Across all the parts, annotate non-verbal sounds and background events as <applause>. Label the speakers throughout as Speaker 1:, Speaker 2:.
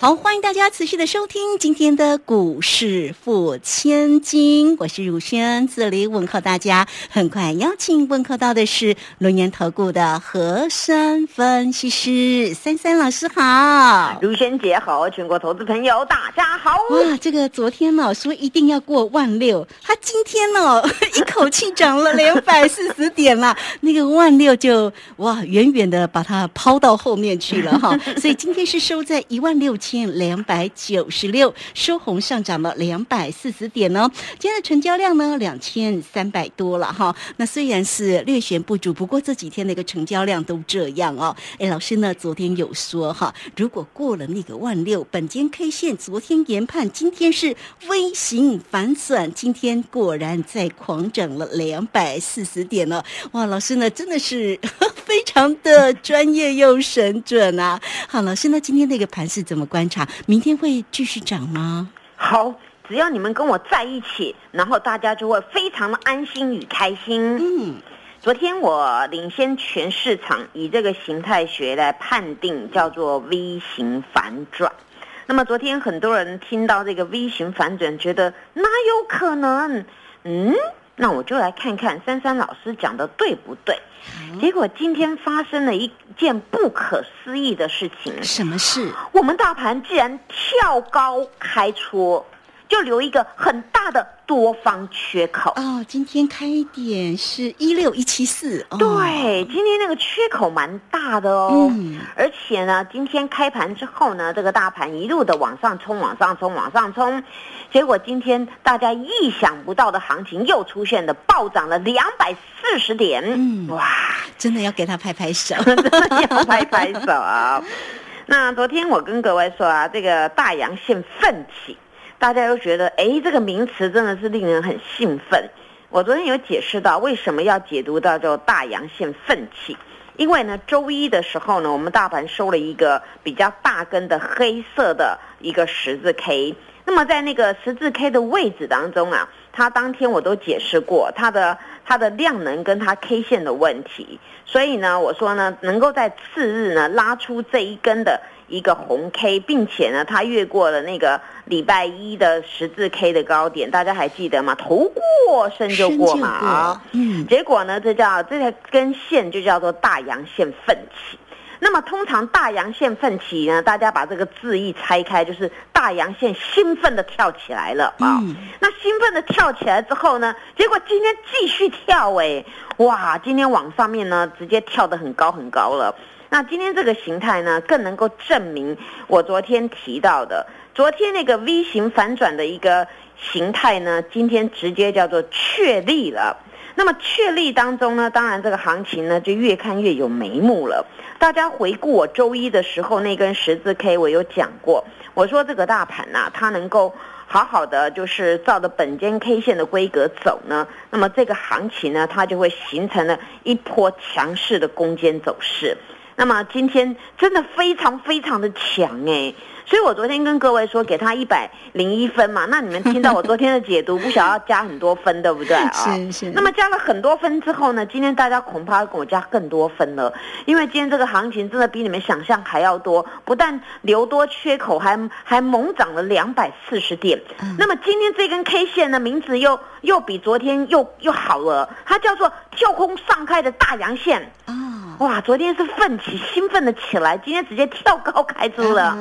Speaker 1: 好，欢迎大家持续的收听今天的股市付千金，我是汝轩，这里问候大家。很快邀请问候到的是龙岩投顾的和山分析师三三老师好，
Speaker 2: 如轩姐好，全国投资朋友大家好。
Speaker 1: 哇，这个昨天呢说一定要过万六，他今天呢一口气涨了两百四十点了，<laughs> 那个万六就哇远远的把它抛到后面去了哈，<laughs> 所以今天是收在一万六千。千两百九十六收红上涨了两百四十点哦，今天的成交量呢两千三百多了哈。那虽然是略显不足，不过这几天的一个成交量都这样哦。哎，老师呢昨天有说哈，如果过了那个万六，本间 K 线昨天研判今天是微型反转，今天果然在狂涨了两百四十点了。哇，老师呢真的是 <laughs> 非常的专业又神准啊。好，老师呢今天那个盘是怎么观？观察，明天会继续涨吗？
Speaker 2: 好，只要你们跟我在一起，然后大家就会非常的安心与开心。嗯，昨天我领先全市场，以这个形态学来判定，叫做 V 型反转。那么昨天很多人听到这个 V 型反转，觉得哪有可能？嗯。那我就来看看珊珊老师讲的对不对。结果今天发生了一件不可思议的事情。
Speaker 1: 什么事？
Speaker 2: 我们大盘既然跳高开出。就留一个很大的多方缺口
Speaker 1: 哦。今天开点是一六一七四，
Speaker 2: 对，今天那个缺口蛮大的哦。嗯，而且呢，今天开盘之后呢，这个大盘一路的往上冲，往上冲，往上冲，结果今天大家意想不到的行情又出现了，暴涨了两百四十点。嗯，哇，
Speaker 1: 真的要给他拍拍手，<laughs>
Speaker 2: 真的要拍拍手啊！那昨天我跟各位说啊，这个大阳线奋起。大家又觉得，哎，这个名词真的是令人很兴奋。我昨天有解释到为什么要解读到叫大阳线奋起，因为呢，周一的时候呢，我们大盘收了一个比较大根的黑色的一个十字 K。那么在那个十字 K 的位置当中啊，它当天我都解释过它的它的量能跟它 K 线的问题。所以呢，我说呢，能够在次日呢拉出这一根的。一个红 K，并且呢，它越过了那个礼拜一的十字 K 的高点，大家还记得吗？头过身就过嘛啊，嗯，结果呢，这叫这根线就叫做大阳线奋起。那么通常大阳线奋起呢，大家把这个字一拆开，就是大阳线兴奋的跳起来了啊。那兴奋的跳起来之后呢，结果今天继续跳哎，哇，今天往上面呢直接跳得很高很高了。那今天这个形态呢，更能够证明我昨天提到的，昨天那个 V 型反转的一个形态呢，今天直接叫做确立了。那么确立当中呢，当然这个行情呢就越看越有眉目了。大家回顾我周一的时候那根十字 K，我有讲过，我说这个大盘呐，它能够好好的就是照着本间 K 线的规格走呢，那么这个行情呢，它就会形成了一波强势的攻坚走势。那么今天真的非常非常的强哎，所以我昨天跟各位说给他一百零一分嘛，那你们听到我昨天的解读，<laughs> 不晓得要加很多分，对不对啊？
Speaker 1: 是是。
Speaker 2: 那么加了很多分之后呢，今天大家恐怕要跟我加更多分了，因为今天这个行情真的比你们想象还要多，不但留多缺口，还还猛涨了两百四十点。那么今天这根 K 线的名字又又比昨天又又好了，它叫做跳空上开的大阳线。哇，昨天是奋起，兴奋的起来，今天直接跳高开出了。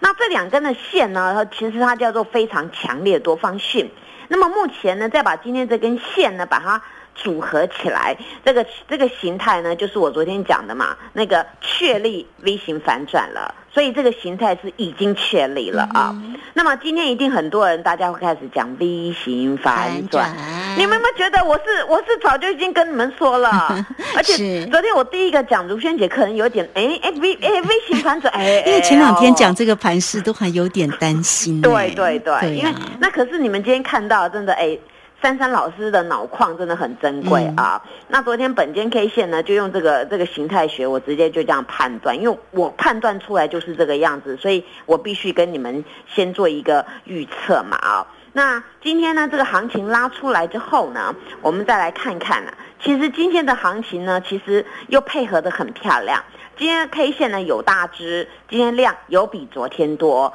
Speaker 2: 那这两根的线呢，它其实它叫做非常强烈多方性。那么目前呢，再把今天这根线呢，把它。组合起来，这个这个形态呢，就是我昨天讲的嘛，那个确立 V 型反转了，所以这个形态是已经确立了啊。那么今天一定很多人，大家会开始讲 V 型反转，你们有没有觉得我是我是早就已经跟你们说了？<laughs> 而且昨天我第一个讲如萱姐，可能有点哎哎 V 哎 V 型反转 <laughs> 哎，
Speaker 1: 因为前两天讲这个盘势都还有点担心。
Speaker 2: 对对对，因为那可是你们今天看到真的哎。珊珊老师的脑矿真的很珍贵啊。那昨天本间 K 线呢，就用这个这个形态学，我直接就这样判断，因为我判断出来就是这个样子，所以我必须跟你们先做一个预测嘛啊。那今天呢，这个行情拉出来之后呢，我们再来看看呢。其实今天的行情呢，其实又配合的很漂亮。今天 K 线呢有大支，今天量有比昨天多。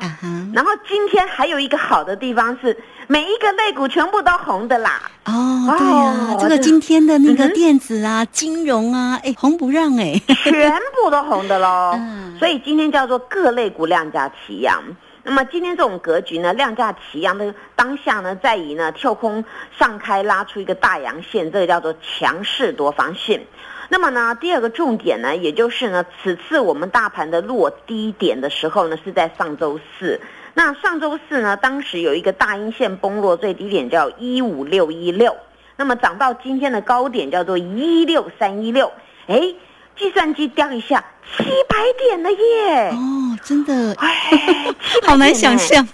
Speaker 2: 然后今天还有一个好的地方是，每一个类股全部都红的啦。
Speaker 1: 哦，对呀，这个今天的那个电子啊、金融啊，哎，红不让哎，
Speaker 2: 全部都红的喽。<laughs> 嗯所以今天叫做各类股量价齐扬。那么今天这种格局呢，量价齐扬的当下呢，在以呢跳空上开拉出一个大阳线，这个叫做强势多方线。那么呢，第二个重点呢，也就是呢，此次我们大盘的落低点的时候呢，是在上周四。那上周四呢，当时有一个大阴线崩落，最低点叫一五六一六，那么涨到今天的高点叫做一六三一六，哎。计算机掉一下，七百点了耶！
Speaker 1: 哦，真的，哎，好难想象。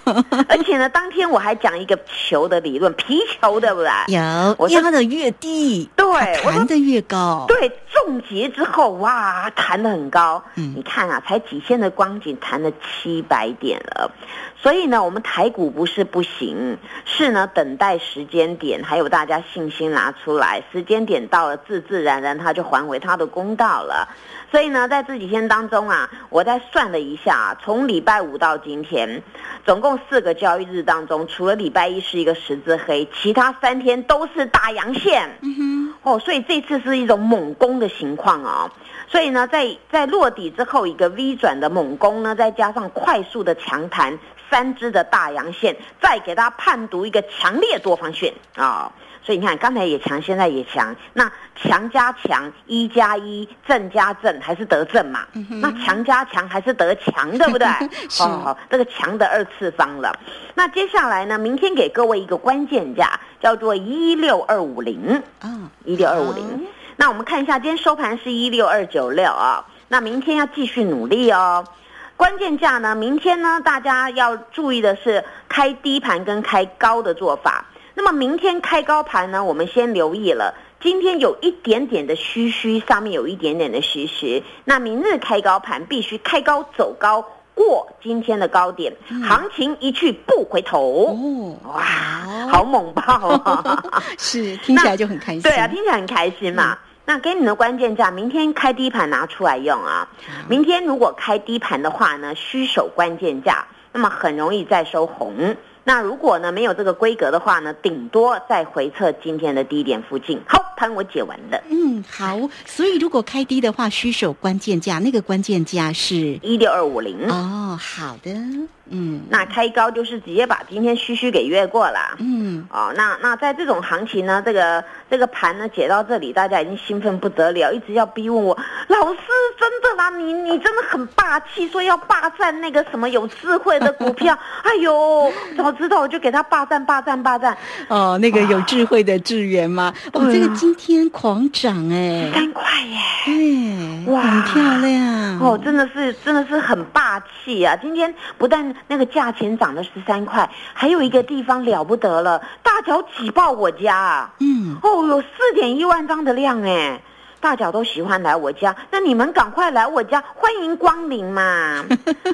Speaker 2: 而且呢，当天我还讲一个球的理论，皮球对不对？
Speaker 1: 有，压的越低，
Speaker 2: 对，
Speaker 1: 弹的越高。
Speaker 2: 对，重结之后，哇，弹的很高。嗯，你看啊，才几千的光景，弹了七百点了。所以呢，我们台股不是不行，是呢，等待时间点，还有大家信心拿出来，时间点到了，自自然然它就还回它的公道了。所以呢，在这几天当中啊，我再算了一下，从礼拜五到今天，总共四个交易日当中，除了礼拜一是一个十字黑，其他三天都是大阳线。嗯哼，哦，所以这次是一种猛攻的情况啊。所以呢，在在落底之后一个 V 转的猛攻呢，再加上快速的强弹。三支的大阳线，再给它判读一个强烈多方线啊！所以你看，刚才也强，现在也强。那强加强，一加一，正加正，还是得正嘛？那强加强还是得强，对不对？<laughs>
Speaker 1: 哦，
Speaker 2: 这个强的二次方了。那接下来呢？明天给各位一个关键价，叫做一六二五零啊，一六二五零。那我们看一下，今天收盘是一六二九六啊。那明天要继续努力哦。关键价呢？明天呢？大家要注意的是开低盘跟开高的做法。那么明天开高盘呢？我们先留意了，今天有一点点的虚虚，上面有一点点的虚实。那明日开高盘必须开高走高，过今天的高点，行情一去不回头。哦，哇，好猛爆啊！<laughs>
Speaker 1: 是，听起来就很开心。
Speaker 2: 对啊，听起来很开心嘛。那给你的关键价，明天开低盘拿出来用啊！明天如果开低盘的话呢，虚守关键价，那么很容易再收红。那如果呢没有这个规格的话呢，顶多再回测今天的低点附近。好，盘我解完了。
Speaker 1: 嗯，好。所以如果开低的话，需守关键价，那个关键价是
Speaker 2: 一六二五零。
Speaker 1: 哦，好的。
Speaker 2: 嗯，那开高就是直接把今天虚虚给越过了。嗯，哦，那那在这种行情呢，这个这个盘呢解到这里，大家已经兴奋不得了，一直要逼问我老师，真的啦，你你真的很霸气，说要霸占那个什么有智慧的股票。<laughs> 哎呦，早知道我就给他霸占霸占霸占。
Speaker 1: 哦，那个有智慧的智源吗？哦，这个今天狂涨哎，
Speaker 2: 三块耶，
Speaker 1: 对，哇，很漂亮。
Speaker 2: 哦，真的是真的是很霸气啊！今天不但那个价钱涨了十三块，还有一个地方了不得了，大脚挤爆我家，嗯，哦，有四点一万张的量哎。大脚都喜欢来我家，那你们赶快来我家，欢迎光临嘛！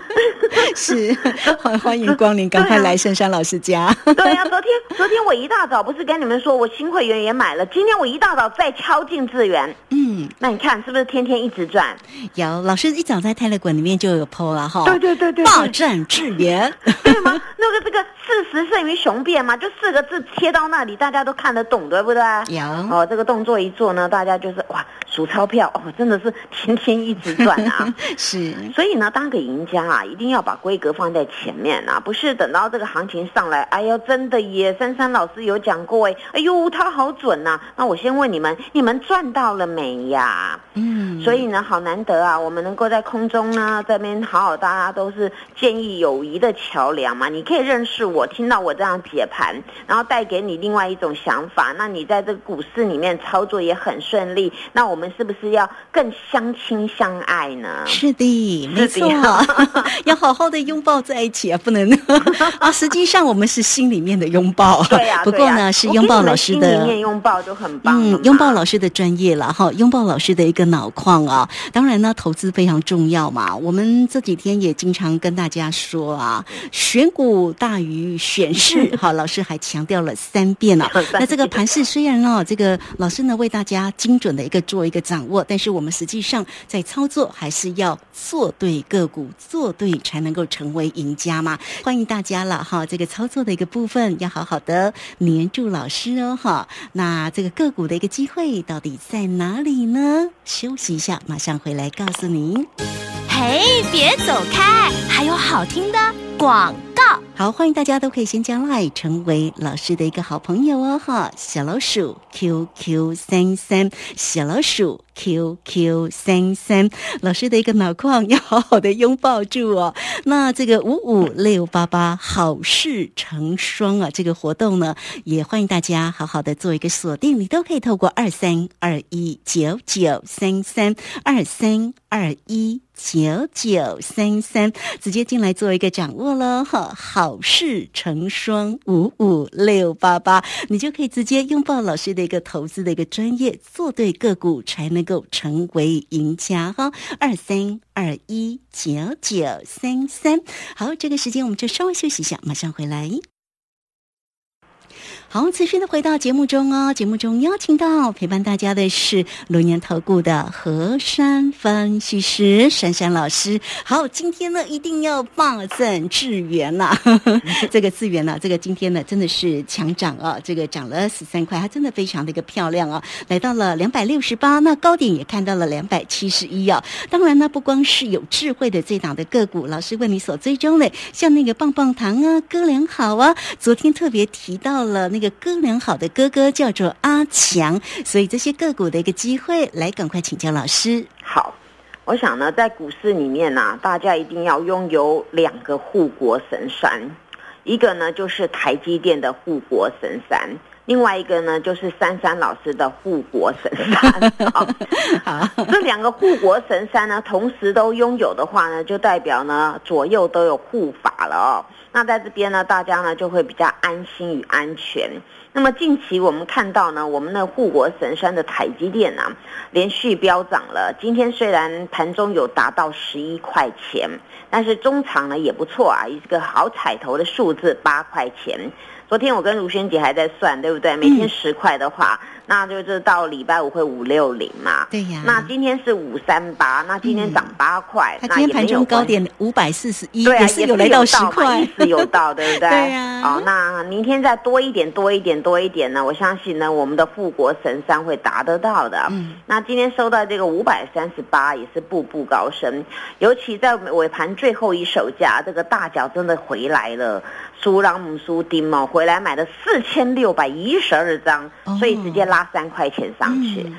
Speaker 2: <laughs>
Speaker 1: 是，欢 <laughs> 欢迎光临，赶快来深山老师家。
Speaker 2: 对呀，昨天昨天我一大早不是跟你们说我新会员也买了，今天我一大早再敲进资源。嗯，那你看是不是天天一直赚？
Speaker 1: 有老师一早在泰勒馆里面就有 PO 了哈。
Speaker 2: 对对对对，
Speaker 1: 霸占智源，
Speaker 2: 对吗？那个这个事实胜于雄辩嘛，就四个字贴到那里，大家都看得懂，对不对？
Speaker 1: 有
Speaker 2: 哦，这个动作一做呢，大家就是哇。数钞票哦，真的是天天一直赚啊！<laughs>
Speaker 1: 是，
Speaker 2: 所以呢，当个赢家啊，一定要把规格放在前面啊，不是等到这个行情上来，哎呦，真的耶！珊珊老师有讲过哎，哎呦，他好准呐！那我先问你们，你们赚到了没呀？嗯，所以呢，好难得啊，我们能够在空中呢这边好好，大家都是建议友谊的桥梁嘛。你可以认识我，听到我这样解盘，然后带给你另外一种想法。那你在这个股市里面操作也很顺利，那我们是不是要更相亲相爱呢？
Speaker 1: 是的，没错，<laughs> 要好好的拥抱在一起啊，不能 <laughs> 啊。实际上我们是心里面的拥抱，
Speaker 2: 对呀。
Speaker 1: 不过呢，是拥抱老师的
Speaker 2: 心里面拥抱就很棒。
Speaker 1: 嗯，拥抱老师的专业了哈，拥抱老师的一个脑矿啊。当然呢，投资非常重要嘛。我们这几天也经常跟大家说啊，选股大于选市，<laughs> 好，老师还强调了三遍了。那这个盘势虽然哦，这个老师呢为大家精准的一个做一个掌握，但是我们实际上在操作还是要做对个股，做对才能够成为赢家嘛。欢迎大家了哈，这个操作的一个部分要好好的黏住老师哦哈。那这个个股的一个机会到底在哪里呢？休息一下，马上回来告诉您。
Speaker 3: 嘿，别走开，还有好听的广。
Speaker 1: 好，欢迎大家都可以先加 line 成为老师的一个好朋友哦哈，小老鼠 QQ 三三，小老鼠 QQ 三三，老师的一个脑矿要好好的拥抱住哦。那这个五五六八八好事成双啊，这个活动呢，也欢迎大家好好的做一个锁定，你都可以透过二三二一九九三三二三二一九九三三直接进来做一个掌握了哈，好事成双，五五六八八，你就可以直接拥抱老师的一个投资的一个专业，做对个股才能能够成为赢家哈。二三二一九九三三，好，这个时间我们就稍微休息一下，马上回来。好，持续的回到节目中哦。节目中邀请到陪伴大家的是龙年投顾的何山分析师珊珊老师。好，今天呢一定要霸占智源呐！<laughs> 这个智源呢，这个今天呢真的是强涨啊！这个涨了十三块，它真的非常的一个漂亮啊，来到了两百六十八，那高点也看到了两百七十一啊。当然呢，不光是有智慧的这档的个股，老师为你所追踪的，像那个棒棒糖啊、哥良好啊，昨天特别提到了那。个哥良好的哥哥叫做阿强，所以这些个股的一个机会，来赶快请教老师。
Speaker 2: 好，我想呢，在股市里面呢，大家一定要拥有两个护国神山，一个呢就是台积电的护国神山，另外一个呢就是珊珊老师的护国神山。<laughs> 好，这两个护国神山呢，同时都拥有的话呢，就代表呢左右都有护法了哦。那在这边呢，大家呢就会比较安心与安全。那么近期我们看到呢，我们的护国神山的台积电啊，连续飙涨了。今天虽然盘中有达到十一块钱，但是中场呢也不错啊，一个好彩头的数字八块钱。昨天我跟卢萱姐还在算，对不对？每天十块的话。那就是到礼拜五会五六零嘛？
Speaker 1: 对呀。
Speaker 2: 那今天是五三八，那今天涨八块。
Speaker 1: 那今天盘中高点五百四十一，
Speaker 2: 也
Speaker 1: 是有来到十块，
Speaker 2: 意思有到，对不对？<laughs>
Speaker 1: 对呀。
Speaker 2: 好，那明天再多一点，多一点，多一点呢？我相信呢，我们的富国神山会达得到的。嗯。那今天收到这个五百三十八，也是步步高升。尤其在尾盘最后一手价，这个大脚真的回来了。苏朗姆苏丁哦，回来买了四千六百一十二张，所以直接拉三块钱上去。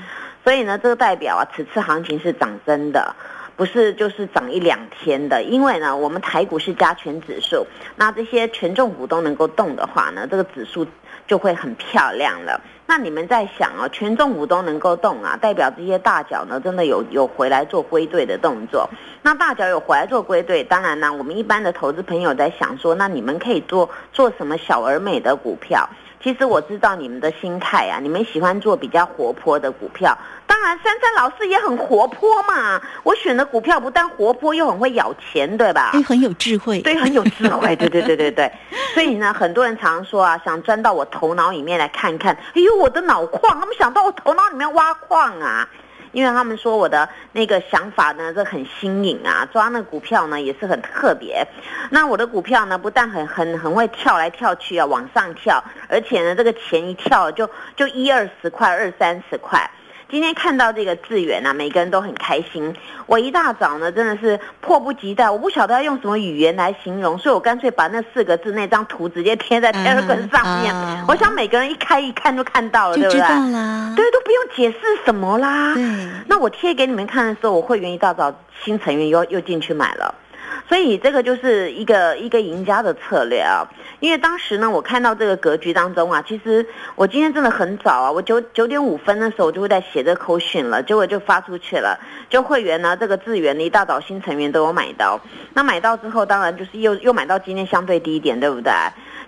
Speaker 2: 所以呢，这个代表啊，此次行情是涨真的，不是就是涨一两天的。因为呢，我们台股是加权指数，那这些权重股都能够动的话呢，这个指数就会很漂亮了。那你们在想哦，权重股都能够动啊，代表这些大脚呢，真的有有回来做归队的动作。那大脚有回来做归队，当然呢，我们一般的投资朋友在想说，那你们可以做做什么小而美的股票？其实我知道你们的心态啊，你们喜欢做比较活泼的股票。当然，珊珊老师也很活泼嘛。我选的股票不但活泼，又很会咬钱，对吧？
Speaker 1: 哎，很有智慧。
Speaker 2: 对，很有智慧。<laughs> 对对对对对。所以呢，很多人常说啊，想钻到我头脑里面来看看。哎呦，我的脑矿，他们想到我头脑里面挖矿啊。因为他们说我的那个想法呢，这很新颖啊，抓那股票呢也是很特别。那我的股票呢，不但很很很会跳来跳去啊，往上跳，而且呢，这个钱一跳就就一二十块、二三十块。今天看到这个资源啊，每个人都很开心。我一大早呢，真的是迫不及待，我不晓得要用什么语言来形容，所以我干脆把那四个字那张图直接贴在 Telegram 上面。
Speaker 1: 啊
Speaker 2: 我想每个人一开一看就看到了，对不对？对，都不用解释什么啦。
Speaker 1: 对
Speaker 2: 那我贴给你们看的时候，我会员一大早新成员又又进去买了。所以这个就是一个一个赢家的策略啊，因为当时呢，我看到这个格局当中啊，其实我今天真的很早啊，我九九点五分的时候我就会在写这口讯了，结果就发出去了，就会员呢这个资源一大早新成员都有买到，那买到之后当然就是又又买到今天相对低点，对不对？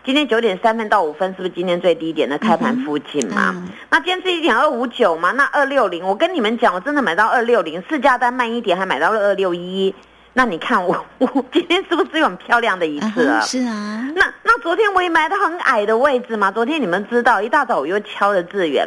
Speaker 2: 今天九点三分到五分是不是今天最低点的开盘附近嘛？
Speaker 1: 嗯
Speaker 2: 那今天是一点二五九嘛？那二六零，我跟你们讲，我真的买到二六零，市价单慢一点还买到了二六一。那你看我 <laughs> 我今天是不是有很漂亮的一次啊？
Speaker 1: 是啊，
Speaker 2: 那那昨天我也买到很矮的位置嘛，昨天你们知道，一大早我又敲了资源，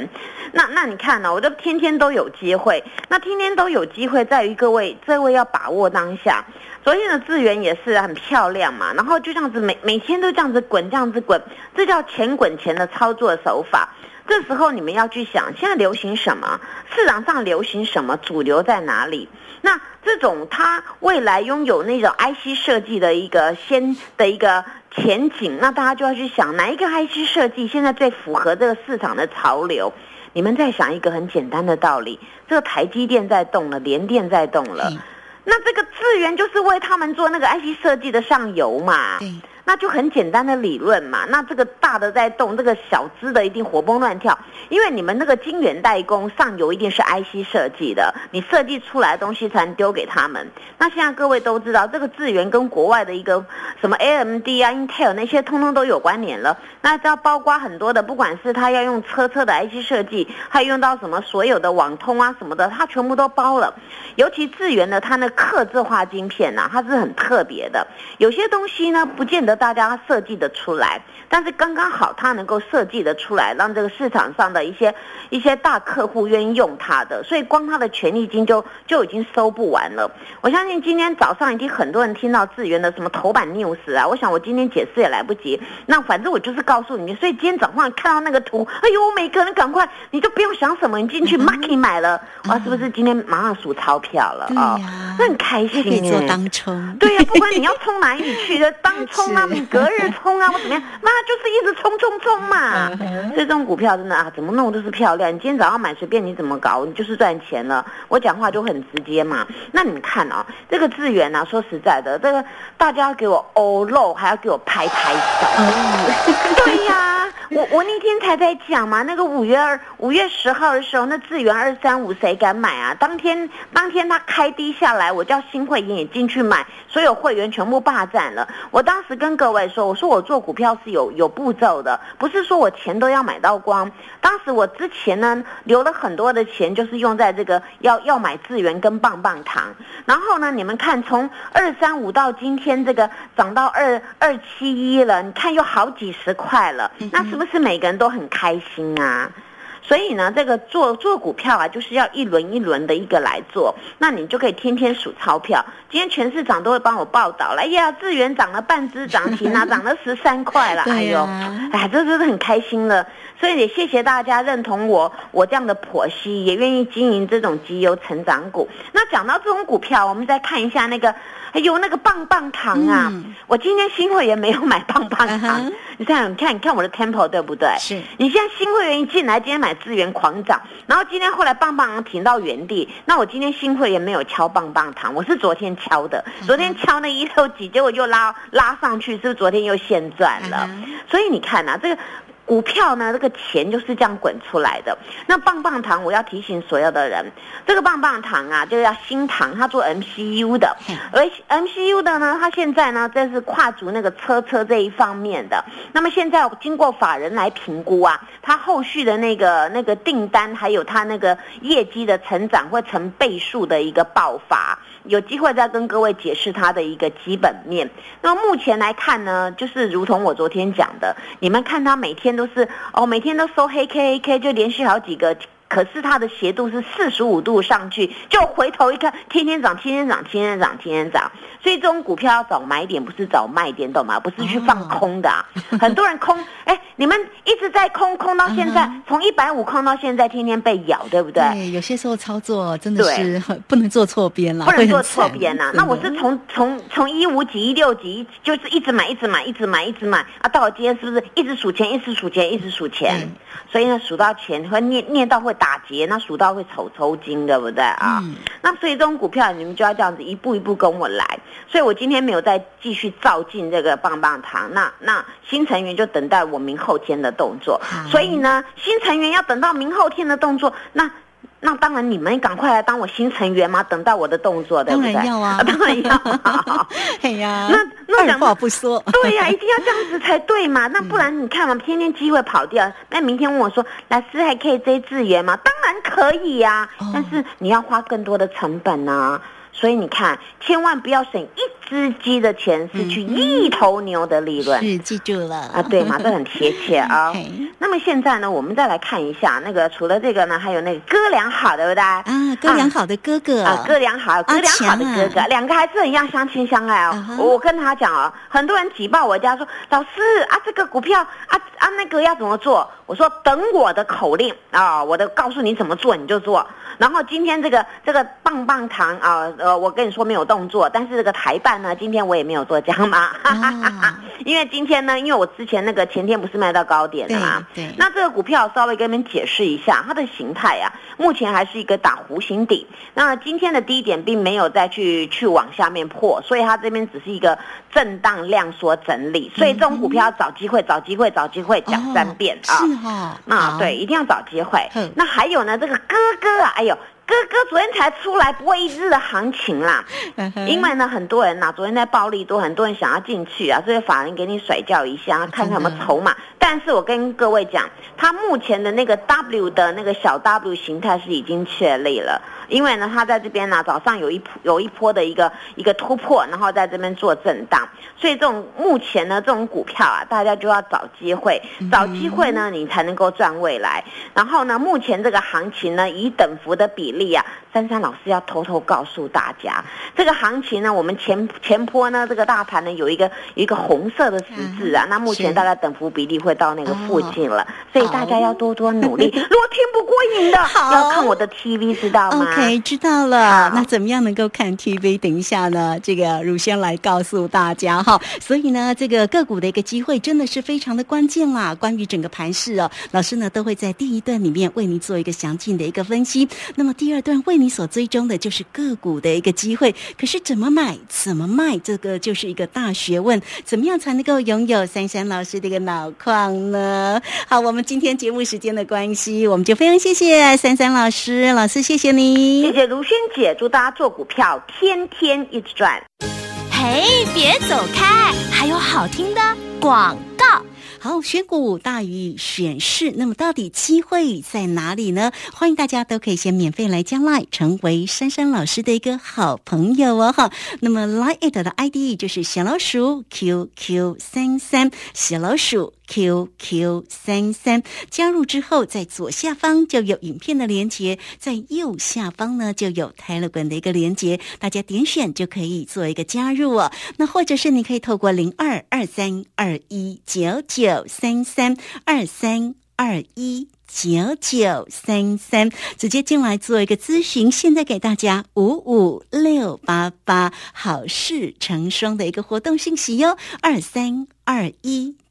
Speaker 2: 那那你看呢、我就天天都有机会，那天天都有机会，在于各位这位要把握当下。昨天的资源也是很漂亮嘛，然后就这样子每每天都这样子滚，这样子滚，这叫钱滚钱的操作手法。这时候你们要去想，现在流行什么？市场上流行什么？主流在哪里？那这种它未来拥有那种 IC 设计的一个先的一个前景，那大家就要去想哪一个 IC 设计现在最符合这个市场的潮流。你们再想一个很简单的道理，这个台积电在动了，联电在动了
Speaker 1: 嗯，
Speaker 2: 那这个资源就是为他们做那个 IC 设计的上游嘛。
Speaker 1: 对，
Speaker 2: 那就很简单的理论嘛。那这个大的在动，这个小资的一定活蹦乱跳，因为你们那个晶圆代工上游一定是 IC 设计的，你设计出来的东西才能丢给他们。那现在各位都知道，这个资源跟国外的一个什么 AMD 啊、Intel 那些通通都有关联了。那这要包括很多的，不管是他要用车车的 IC 设计，还用到什么所有的网通啊什么的，它全部都包了。尤其智源的它那刻字化晶片呐、它是很特别的。有些东西呢，不见得大家设计的出来，但是刚刚好它能够设计的出来，让这个市场上的一些一些大客户愿意用它的，所以光它的权利金就就已经收不完了。我相信今天早上已经很多人听到智源的什么头版 news 啊，我想我今天解释也来不及。那反正我就是告诉你们，所以今天早上看到那个图，哎呦，每个人赶快，你就不用想什么，你进去 market 买了，哇，是不是今天马上数钞票了？
Speaker 1: 对
Speaker 2: 啊、
Speaker 1: 呀。
Speaker 2: 那很开心。
Speaker 1: 还可以做
Speaker 2: 哎
Speaker 1: 当冲，
Speaker 2: 对呀、不管你要冲哪里去的，<laughs> 当冲啊，
Speaker 1: 是
Speaker 2: 你隔日冲啊，我怎么样，那就是一直冲冲冲嘛。
Speaker 1: 嗯
Speaker 2: 所以这种股票真的啊，怎么弄都是漂亮。你今天早上买，随便你怎么搞，你就是赚钱了。我讲话就很直接嘛。那你们看啊，这个资源啊，说实在的，这个大家要给我欧漏，还要给我拍拍手。
Speaker 1: 哦，<laughs>
Speaker 2: 对呀、我我那天才在讲嘛，那个五月二五月十号的时候，那智源二三五谁敢买啊？当天当天它开低下来，我叫新会员也进去买，所有会员全部霸占了。我当时跟各位说，我说我做股票是有有步骤的，不是说我钱都要买到光。当时我之前呢留了很多的钱，就是用在这个要要买智源跟棒棒糖。然后呢，你们看从二三五到今天这个涨到二二七一了，你看又好几十块了，那是不是每个人都很开心啊？所以呢，这个做做股票啊，就是要一轮一轮的一个来做，那你就可以天天数钞票。今天全市场都会帮我报道了，哎呀，智源涨了半只涨停啊，<laughs> 涨了十三块了，哎呦，哎，这真的很开心了。所以也谢谢大家认同我，我这样的剖析，也愿意经营这种绩优成长股。那讲到这种股票，我们再看一下那个，哎呦，那个棒棒糖啊！
Speaker 1: 嗯
Speaker 2: 我今天新会员没有买棒棒糖，你看，你看，你看我的 Temple 对不对？
Speaker 1: 是
Speaker 2: 你现在新会员一进来，今天买资源狂涨，然后今天后来棒棒糖停到原地，那我今天新会员没有敲棒棒糖，我是昨天敲的，昨天敲那一六几，结果就拉拉上去，是不是昨天又现赚了？
Speaker 1: 嗯
Speaker 2: 所以你看呐、这个。股票呢，这个钱就是这样滚出来的。那棒棒糖，我要提醒所有的人，这个棒棒糖啊，就要新糖，它做 MCU 的，而 MCU 的呢，它现在呢，这是跨足那个车车这一方面的。那么现在经过法人来评估啊，它后续的那个那个订单，还有它那个业绩的成长，会成倍数的一个爆发。有机会再跟各位解释它的一个基本面。那么目前来看呢，就是如同我昨天讲的，你们看它每天就是哦，每天都收黑 K 黑 K，就连续好几个可是它的斜度是四十五度上去，就回头一看，天天涨，天天涨，天天涨，天天涨。所以这种股票要找买点，不是找卖点，懂吗？不是去放空的、啊。很多人空，<laughs> 哎，你们一直在空，空到现在，从一百五空到现在，天天被咬，对不对？
Speaker 1: 对，有些时候操作真的是很 <laughs> 不能做错边了，
Speaker 2: 不能做错边呐、
Speaker 1: 真的
Speaker 2: 那我是从从从一五几、一六几，就是一直买，一直买，一直买，一直买啊！到我今天是不是一直数钱，一直数钱，一直数钱？
Speaker 1: 嗯
Speaker 2: 所以呢，数到钱会念念到会打结，那数到会抽抽筋，对不对啊？
Speaker 1: 嗯
Speaker 2: 那所以这种股票你们就要这样子一步一步跟我来。所以我今天没有再继续照进这个棒棒糖，那那新成员就等待我明后天的动作。
Speaker 1: 好
Speaker 2: 所以呢，新成员要等到明后天的动作，那。那当然，你们赶快来当我新成员嘛，等待我的动作，对不对？
Speaker 1: 当然要啊 <laughs>
Speaker 2: 当然要啊。<laughs>
Speaker 1: 哎呀，
Speaker 2: 那那
Speaker 1: 二
Speaker 2: 讲
Speaker 1: 话不说，<laughs>
Speaker 2: 对呀、一定要这样子才对嘛，那不然你看嘛，天天机会跑掉。那明天问我说，老师还可以追资源吗？当然可以呀、
Speaker 1: 哦
Speaker 2: 但是你要花更多的成本呐、所以你看，千万不要省一只鸡的钱，失去一头牛的利润。
Speaker 1: 是记住了
Speaker 2: 啊，对嘛，这很贴切啊 <laughs>
Speaker 1: 嘿。
Speaker 2: 那么现在呢，我们再来看一下那个，除了这个呢，还有那个哥俩好，对不对？
Speaker 1: 啊，哥良好的哥哥
Speaker 2: 啊，哥俩好，哥俩好的哥哥，两个还是一样相亲相爱哦。
Speaker 1: 啊
Speaker 2: 我跟他讲哦，很多人挤爆我家说，老师啊，这个股票啊啊那个要怎么做？我说等我的口令啊，我的告诉你怎么做你就做。然后今天这个这个棒棒糖啊，呃，我跟你说没有动作，但是这个台办呢，今天我也没有做加码，哈哈哈哈
Speaker 1: 啊 <laughs>
Speaker 2: 因为今天呢，因为我之前那个前天不是卖到高点了嘛，
Speaker 1: 对对
Speaker 2: 那这个股票稍微跟你们解释一下，它的形态啊，目前还是一个打弧形底。那今天的低点并没有再去去往下面破，所以它这边只是一个震荡量缩整理。所以这种股票要找机会，找机会，找机会，讲三遍
Speaker 1: 哦
Speaker 2: 啊。
Speaker 1: 是哈，
Speaker 2: 啊，
Speaker 1: 好
Speaker 2: 对，，一定要找机会。那还有呢，这个哥哥啊，哎呦，哥哥昨天才出来，不会一日的行情啦。因为呢，很多人呐、昨天在暴利多，很多人想要进去啊，所以法人给你甩掉一下，看看有没有筹码。但是我跟各位讲，他目前的那个 W 的那个小 W 形态是已经确立了，因为呢，它在这边呢、早上有一波有一波的一个一个突破，然后在这边做震荡，所以这种目前呢，这种股票啊，大家就要找机会，找机会呢，你才能够赚未来。然后呢，目前这个行情呢，以等幅的比例啊，珊珊老师要偷偷告诉大家，这个行情呢，我们前前坡呢，这个大盘呢有一个一个红色的十字啊，那目前大概等幅比例会到那个附近了，所以大家要多多努力。如果听不过瘾的，要看我的 TV，知道吗
Speaker 1: OK，知道了。那怎么样能够看 TV？等一下呢，这个乳先来告诉大家哈。所以呢，这个个股的一个机会真的是非常的关键啦。关于整个盘势哦，老师呢都会在第一段里面为你做一个详尽的一个分析。那么第二段为你所追踪的就是个股的一个机会，可是怎么买、怎么卖，这个就是一个大学问。怎么样才能够拥有珊珊老师的一个脑矿呢？好，我们今天节目时间的关系，我们就非常谢谢珊珊老师，老师谢谢你，
Speaker 2: 谢谢如萱姐，祝大家做股票天天一直赚。
Speaker 3: 嘿，别走开，还有好听的广告。
Speaker 1: 好，选股大于选市，那么到底机会在哪里呢？欢迎大家都可以先免费来加 Line，成为珊珊老师的一个好朋友哦哈。那么 Line 的 ID 就是小老鼠 QQ 三三，小老鼠 QQ 三三。加入之后，在左下方就有影片的连接，在右下方呢就有 Telegram 的一个连接，大家点选就可以做一个加入哦。那或者是你可以透过零二二三二一九九三三二三二一。九九三三，直接进来做一个咨询。现在给大家五五六八八好事成双的一个活动信息哟，二三二一